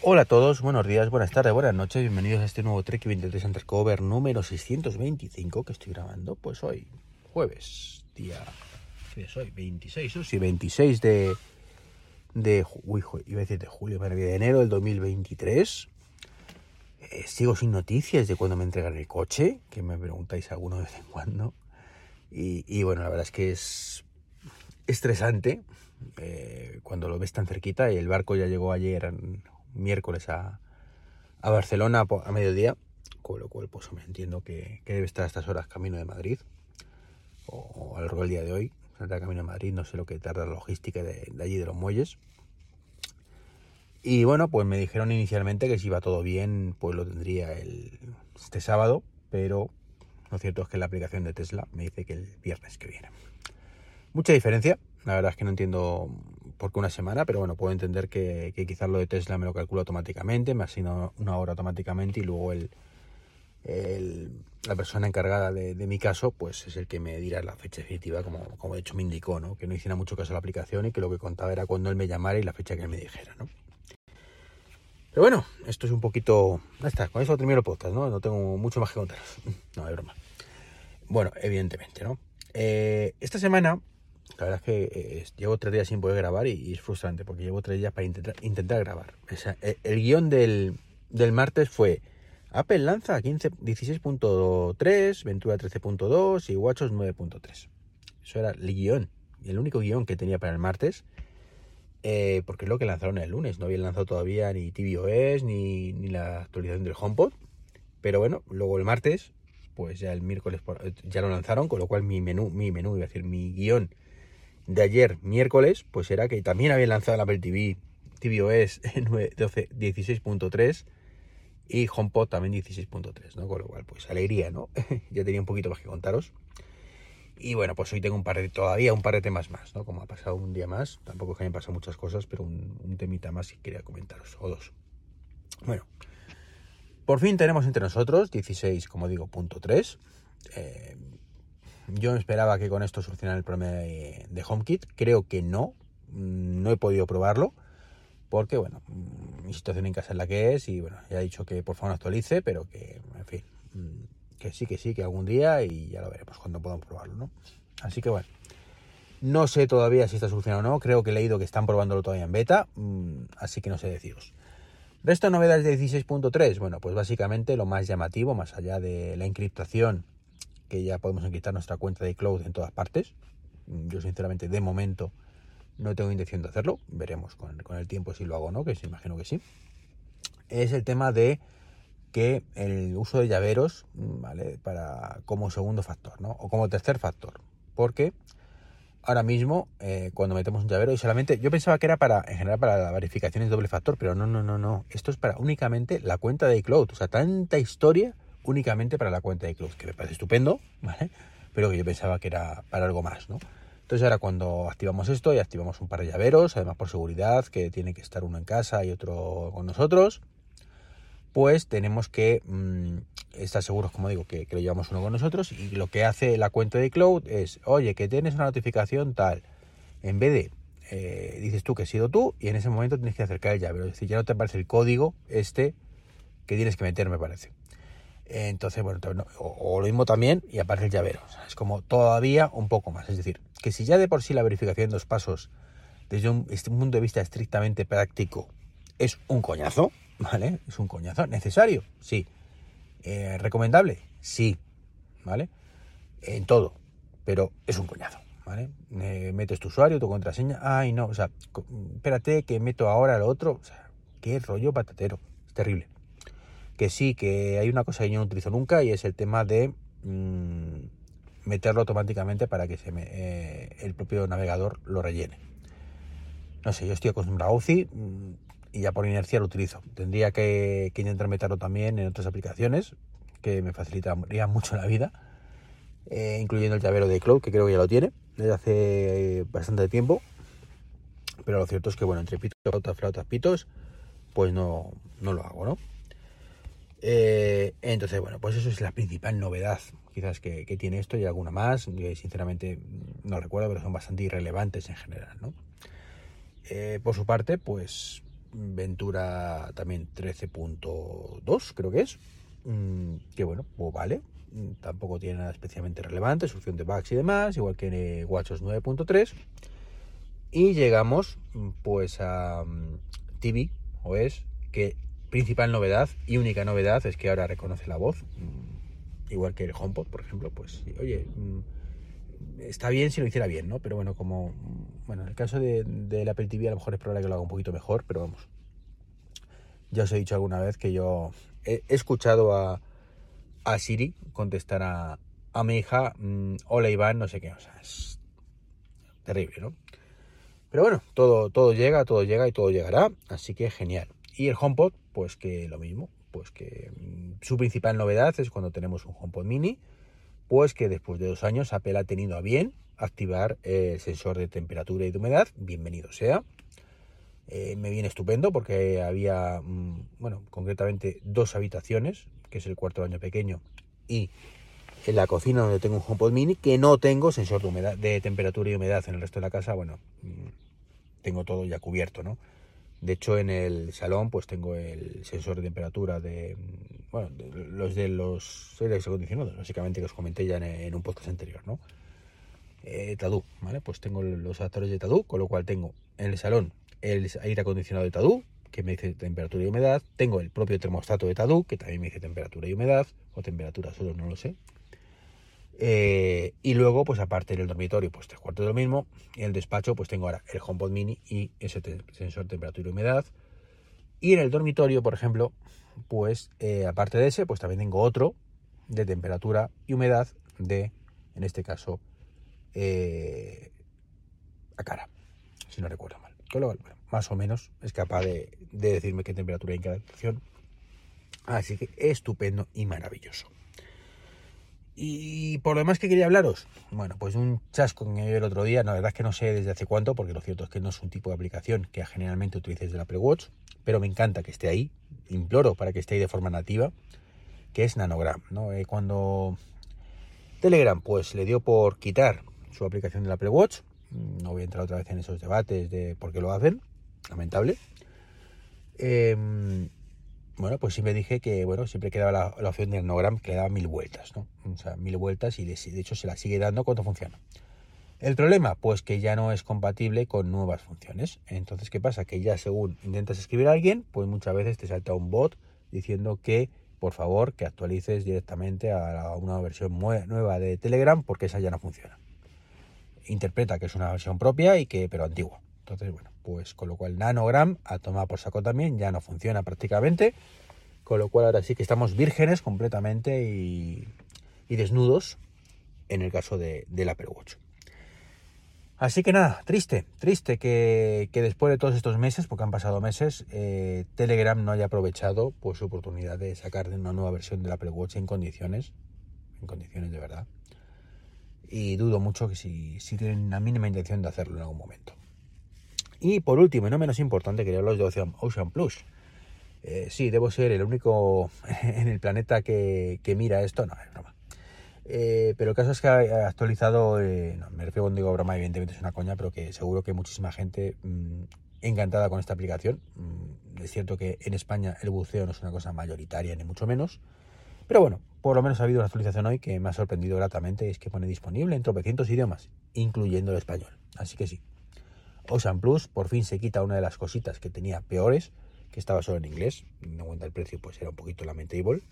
Hola a todos, buenos días, buenas tardes, buenas noches, bienvenidos a este nuevo Trek 23 Undercover número 625 que estoy grabando, pues hoy, jueves, día, ¿qué es hoy? 26, ¿no? Sí, 26 de, de, uy, iba a decir de julio, de enero del 2023. Eh, sigo sin noticias de cuando me entregan el coche, que me preguntáis alguno de vez en cuando. Y, y bueno, la verdad es que es estresante eh, cuando lo ves tan cerquita y el barco ya llegó ayer miércoles a, Barcelona a mediodía, con lo cual pues me entiendo que, debe estar a estas horas camino de Madrid o, a lo largo del día de hoy, saldrá camino de Madrid, no sé lo que tarda la logística de, de allí de los muelles. Y bueno, pues me dijeron inicialmente que si iba todo bien, pues lo tendría el, este sábado, pero lo cierto es que la aplicación de Tesla me dice que el viernes que viene. Mucha diferencia, la verdad es que no entiendo por qué una semana, pero bueno, puedo entender que, quizás lo de Tesla me lo calcula automáticamente, me asigna una hora automáticamente y luego el, la persona encargada de, de, mi caso, pues es el que me dirá la fecha definitiva, como, como de hecho me indicó, ¿no? Que no hiciera mucho caso a la aplicación y que lo que contaba era cuando él me llamara y la fecha que él me dijera, ¿no? Pero bueno, esto es un poquito... Ya está, con eso termino el podcast, ¿no? No tengo mucho más que contar. No, es broma. Bueno, evidentemente, ¿no? Eh, esta semana, la verdad es que eh, llevo tres días sin poder grabar y, es frustrante porque llevo tres días para intentar, intentar grabar. O sea, el, el, guion del, del martes fue Apple lanza 16.3, Ventura 13.2 y WatchOS 9.3. Eso era el guion, el único guion que tenía para el martes. Eh, porque es lo que lanzaron el lunes. No habían lanzado todavía ni tvOS ni, ni la actualización del HomePod. Pero bueno, luego el martes, pues ya el miércoles ya lo lanzaron, con lo cual mi menú, mi menú, iba a decir, mi guion de ayer, miércoles, pues era que también habían lanzado el Apple TV, tvOS 16.3 y HomePod también 16.3, ¿no? Con lo cual, pues alegría, ¿no? ya tenía un poquito más que contaros. Y bueno, pues hoy tengo un par de, todavía un par de temas más, ¿no? Como ha pasado un día más, tampoco es que hayan pasado muchas cosas, pero un, temita más que quería comentaros, o dos. Bueno, por fin tenemos entre nosotros 16, como digo, punto 3. Eh, yo esperaba que con esto solucionara el problema de, HomeKit. Creo que no. No he podido probarlo. Porque, bueno, mi situación en casa es la que es. Y bueno, ya he dicho que por favor no actualice, pero que, en fin, que sí, que sí, que algún día y ya lo veremos cuando podamos probarlo, ¿no? Así que bueno, no sé todavía si está solucionado o no, creo que he leído que están probándolo todavía en beta, así que no sé deciros. Resto de novedades de 16.3, bueno, pues básicamente lo más llamativo, más allá de la encriptación, que ya podemos encriptar nuestra cuenta de cloud en todas partes. Yo sinceramente de momento no tengo intención de hacerlo, veremos con, el tiempo si lo hago o no, que se imagino que sí. Es el tema de que el uso de llaveros, ¿vale? Para, como segundo factor, ¿no? O como tercer factor. Porque ahora mismo, eh, cuando metemos un llavero, y solamente, yo pensaba que era para, en general, para la verificación de doble factor, pero no, no, no, no. Esto es para únicamente la cuenta de iCloud. O sea, tanta historia únicamente para la cuenta de iCloud, que me parece estupendo, ¿vale? Pero que yo pensaba que era para algo más, ¿no? Entonces ahora cuando activamos esto y activamos un par de llaveros, además por seguridad, que tiene que estar uno en casa y otro con nosotros, pues tenemos que mmm, estar seguros, como digo, que, lo llevamos uno con nosotros y lo que hace la cuenta de cloud es, oye, que tienes una notificación tal, en vez de, eh, dices tú que has sido tú y en ese momento tienes que acercar el llavero, es decir, ya no te aparece el código este que tienes que meter, me parece. Entonces, bueno, o, lo mismo también y aparece el llavero. Es como todavía un poco más. Es decir, que si ya de por sí la verificación en dos pasos, desde un, un punto de vista estrictamente práctico, es un coñazo, ¿vale? Es un coñazo. ¿Necesario? Sí. Eh, ¿Recomendable? Sí, ¿vale? En todo, pero es un coñazo, ¿vale? Eh, metes tu usuario, tu contraseña, ay no, o sea, espérate que meto ahora lo otro, o sea, qué rollo patatero, es terrible. Que sí, que hay una cosa que yo no utilizo nunca y es el tema de mmm, meterlo automáticamente para que se eh, el propio navegador lo rellene. No sé, yo estoy acostumbrado a UCI, mmm, y ya por inercia lo utilizo. Tendría que, que, intentar meterlo también en otras aplicaciones que me facilitaría mucho la vida, eh, incluyendo el llavero de Cloud, que creo que ya lo tiene desde hace bastante tiempo. Pero lo cierto es que, bueno, entre pitos, flautas, flautas, pitos, pues no, no lo hago, ¿no? Eh, entonces, bueno, pues eso es la principal novedad quizás que, tiene esto y alguna más, sinceramente no recuerdo, pero son bastante irrelevantes en general, ¿no? Eh, por su parte, pues Ventura también 13.2, creo que es. Mm, que bueno, pues vale. Mm, tampoco tiene nada especialmente relevante, solución de bugs y demás, igual que WatchOS 9.3. Y llegamos pues a TV OS, que principal novedad y única novedad es que ahora reconoce la voz, igual que el HomePod, por ejemplo, pues oye, está bien si lo hiciera bien, ¿no? Pero bueno, como, bueno, en el caso de, del Apple TV a lo mejor es probable que lo haga un poquito mejor, pero vamos. Ya os he dicho alguna vez que yo he, escuchado a, a, Siri contestar a, a mi hija, mm, hola Iván, no sé qué, o sea, es terrible, ¿no? Pero bueno, todo, todo llega, todo llega y todo llegará, así que genial. Y el HomePod, pues que lo mismo, pues que mm, su principal novedad es cuando tenemos un HomePod mini, pues que después de dos años Apple ha tenido a bien activar el sensor de temperatura y de humedad. Bienvenido sea. Eh, me viene estupendo porque había, mm, bueno, concretamente dos habitaciones, que es el cuarto baño pequeño, y en la cocina donde tengo un HomePod mini, que no tengo sensor de, humedad, de temperatura y humedad en el resto de la casa. Bueno, mm, tengo todo ya cubierto, ¿no? De hecho, en el salón pues tengo el sensor de temperatura de, bueno, los de los aires acondicionados, básicamente que os comenté ya en, un podcast anterior, ¿no? Eh, Tadu, ¿vale? Pues tengo los adaptadores de Tadu, con lo cual tengo en el salón el aire acondicionado de Tadu, que me dice temperatura y humedad, tengo el propio termostato de Tadu, que también me dice temperatura y humedad, o temperatura solo, no lo sé, eh, y luego, pues aparte del dormitorio, pues tres cuartos de lo mismo. En el despacho, pues tengo ahora el HomePod Mini y ese sensor de temperatura y humedad. Y en el dormitorio, por ejemplo, pues eh, aparte de ese, pues también tengo otro de temperatura y humedad de, en este caso, eh, a cara, si no recuerdo mal. más o menos es capaz de, de decirme qué temperatura hay en cada habitación. Así que estupendo y maravilloso. Y por lo demás que quería hablaros, bueno, pues un chasco que me dio el otro día, la verdad es que no sé desde hace cuánto, porque lo cierto es que no es un tipo de aplicación que generalmente utilices del Apple Watch, pero me encanta que esté ahí, imploro para que esté ahí de forma nativa, que es Nanogram, ¿no? Eh, cuando Telegram pues le dio por quitar su aplicación del Apple Watch, no voy a entrar otra vez en esos debates de por qué lo hacen, lamentable. Eh, bueno, pues siempre dije que, bueno, siempre quedaba la, opción de Nanogram que le daba mil vueltas, ¿no? O sea, mil vueltas y de, hecho se la sigue dando cuando funciona. El problema, pues que ya no es compatible con nuevas funciones. Entonces, ¿qué pasa? Que ya según intentas escribir a alguien, pues muchas veces te salta un bot diciendo que, por favor, que actualices directamente a una versión nueva de Telegram porque esa ya no funciona. Interpreta que es una versión propia y que, pero antigua. Entonces, bueno, pues con lo cual Nanogram a tomar por saco también, ya no funciona prácticamente. Con lo cual ahora sí que estamos vírgenes completamente y, desnudos en el caso de, del Apple Watch. Así que nada, triste, triste que, después de todos estos meses, porque han pasado meses, eh, Telegram no haya aprovechado pues, su oportunidad de sacar una nueva versión del Apple Watch en condiciones, en condiciones de verdad. Y dudo mucho que si, si tienen la mínima intención de hacerlo en algún momento. Y por último, y no menos importante, quería hablaros de Ocean, Ocean Plus. Eh, sí, debo ser el único en el planeta que, mira esto. No, es broma. Eh, pero el caso es que ha actualizado, eh, no, me refiero cuando digo broma, evidentemente es una coña, pero que seguro que muchísima gente mm, encantada con esta aplicación. Mm, es cierto que en España el buceo no es una cosa mayoritaria, ni mucho menos. Pero bueno, por lo menos ha habido una actualización hoy que me ha sorprendido gratamente, es que pone disponible en tropecientos idiomas, incluyendo el español. Así que sí, Ocean Plus por fin se quita una de las cositas que tenía peores, que estaba solo en inglés, no cuenta el precio, pues era un poquito lamentable.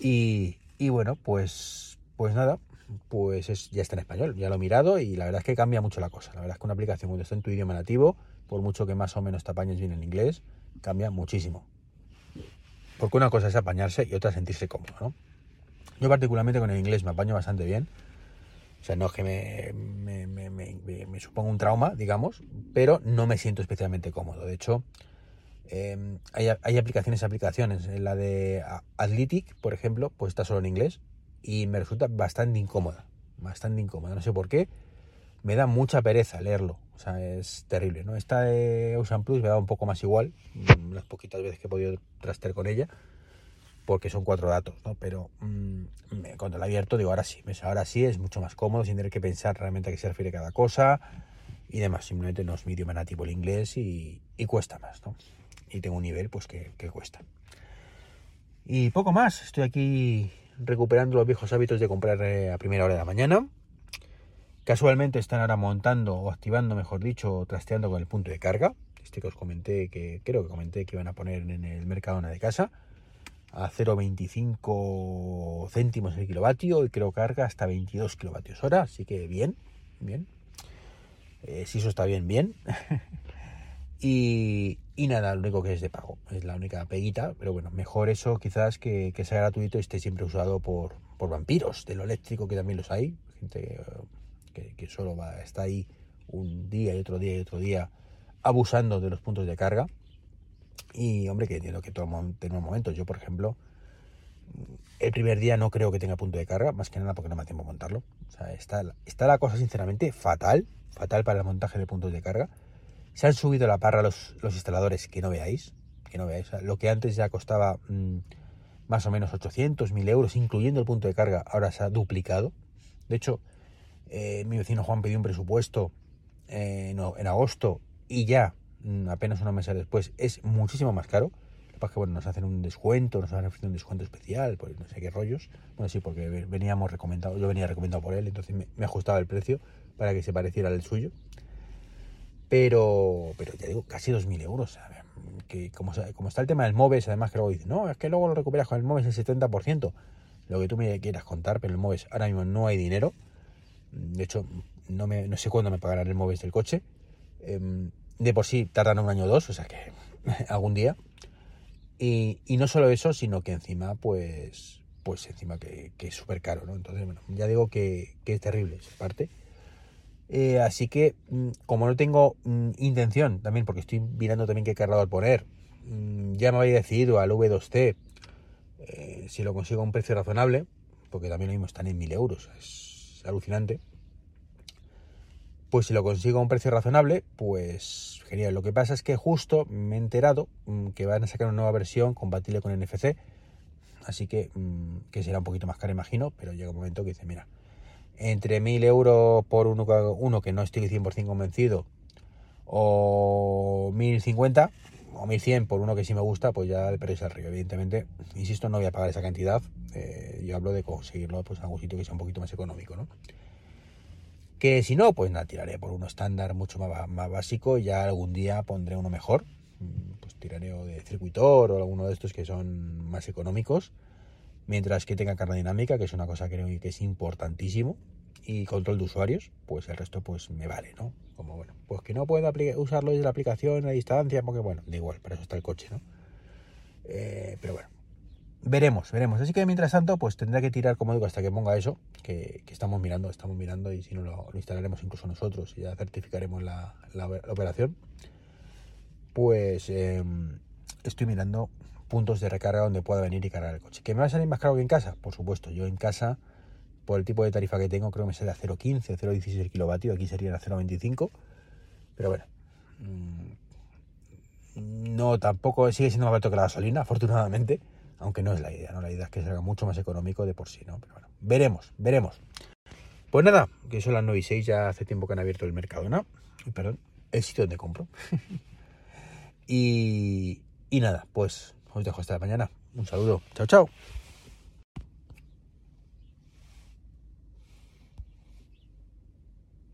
Y, bueno, pues, pues nada, pues es, ya está en español, ya lo he mirado y la verdad es que cambia mucho la cosa. La verdad es que una aplicación cuando está en tu idioma nativo, por mucho que más o menos te apañes bien en inglés, cambia muchísimo. Porque una cosa es apañarse y otra sentirse cómodo, ¿no? Yo particularmente con el inglés me apaño bastante bien o sea, no es que me, me, suponga un trauma, digamos, pero no me siento especialmente cómodo. De hecho, em, hay, aplicaciones aplicaciones. La de Athletic, por ejemplo, pues está solo en inglés y me resulta bastante incómoda. Bastante incómoda. No sé por qué. Me da mucha pereza leerlo. O sea, es terrible, ¿no? Esta de Ocean Plus me da un poco más igual. Mm, las poquitas veces que he podido trastear con ella porque son cuatro datos, ¿no? Pero mmm, cuando lo abierto digo, ahora sí, ahora sí es mucho más cómodo sin tener que pensar realmente a qué se refiere cada cosa y demás. Simplemente no es mi idioma nativo el inglés y, cuesta más, ¿no? Y tengo un nivel pues que, cuesta. Y poco más, estoy aquí recuperando los viejos hábitos de comprar eh, a primera hora de la mañana. Casualmente están ahora montando o activando, mejor dicho, trasteando con el punto de carga. Este que os comenté, que creo que comenté que iban a poner en el Mercadona de casa a 0,25 céntimos el kilovatio y creo carga hasta 22 kilovatios hora, así que bien, bien. Eh, si eso está bien, bien. y, nada, lo único que es de pago, es la única peguita, pero bueno, mejor eso quizás que, sea gratuito y esté siempre usado por, vampiros de lo eléctrico, que también los hay, gente que, solo va, está ahí un día y otro día y otro día abusando de los puntos de carga. Y hombre, que entiendo que tenemos momentos. Yo, por ejemplo, el primer día no creo que tenga punto de carga, más que nada porque no me da tiempo a montarlo. Está, está la cosa sinceramente fatal, fatal para el montaje de puntos de carga. Se han subido la parra los, los instaladores que no veáis, que no veáis. lo que antes ya costaba mm, más o menos 800, 1000 euros, incluyendo el punto de carga, ahora se ha duplicado. De hecho, eh, mi vecino Juan pidió un presupuesto eh, en agosto y ya, apenas unos meses después, es muchísimo más caro. Lo que es que bueno, nos hacen un descuento, nos han ofrecido un descuento especial, pues no sé qué rollos. Bueno, sí, porque veníamos recomendado, yo venía recomendado por él, entonces me, ajustaba el precio para que se pareciera al suyo. Pero, pero ya digo, casi 2.000 euros. Que como, como, está el tema del MOVES, además que luego dicen, no, es que luego lo recuperas con el MOVES el 70%. Lo que tú me quieras contar, pero el MOVES ahora mismo no hay dinero. De hecho, no, me, no sé cuándo me pagarán el MOVES del coche. Em, de por sí tardan un año o dos, o sea que algún día. Y, no solo eso, sino que encima, pues, pues encima que, es súper caro, ¿no? Entonces, bueno, ya digo que, es terrible esa parte. Eh, así que, mm, como no tengo mm, intención, también porque estoy mirando también qué cargador poner, mm, ya me había decidido al V2C, eh, si lo consigo a un precio razonable, porque también lo mismo están en 1000 euros, es alucinante pues si lo consigo a un precio razonable, pues genial. Lo que pasa es que justo me he enterado mm, que van a sacar una nueva versión compatible con NFC, así que, mm, que será un poquito más caro, imagino, pero llega un momento que dice, mira, entre 1000 euros por uno, que no estoy 100% convencido, o 1050 o 1100 por uno que sí me gusta, pues ya el precio es río. Evidentemente, insisto, no voy a pagar esa cantidad. Eh, yo hablo de conseguirlo pues, en algún sitio que sea un poquito más económico, ¿no? Que si no, pues nada, tiraré por uno estándar mucho más, más básico. Ya algún día pondré uno mejor. Mm, pues tiraré o de circuitor o alguno de estos que son más económicos. Mientras que tenga carga dinámica, que es una cosa que creo que es importantísimo. Y control de usuarios, pues el resto pues me vale, ¿no? Como bueno, pues que no pueda usarlo desde la aplicación a distancia, porque bueno, da igual, para eso está el coche, ¿no? Eh, pero bueno, veremos, veremos. Así que mientras tanto, pues tendré que tirar, como digo, hasta que ponga eso, que, estamos mirando, estamos mirando y si no lo, instalaremos incluso nosotros y ya certificaremos la, operación. Pues em, estoy mirando puntos de recarga donde pueda venir y cargar el coche. ¿Que me va a salir más caro que en casa? Por supuesto, yo en casa, por el tipo de tarifa que tengo, creo que me sale a 0,15 o 0,16 kilovatios, aquí sería a 0,25, pero bueno. Mm, no, tampoco sigue siendo más barato que la gasolina, afortunadamente aunque no es la idea, ¿no? La idea es que salga mucho más económico de por sí, ¿no? Pero bueno, veremos, veremos. Pues nada, que son las 9 y 6, ya hace tiempo que han abierto el mercado, ¿no? Perdón, el sitio donde compro. y, y nada, pues os dejo hasta la mañana. Un saludo. Chao, chao.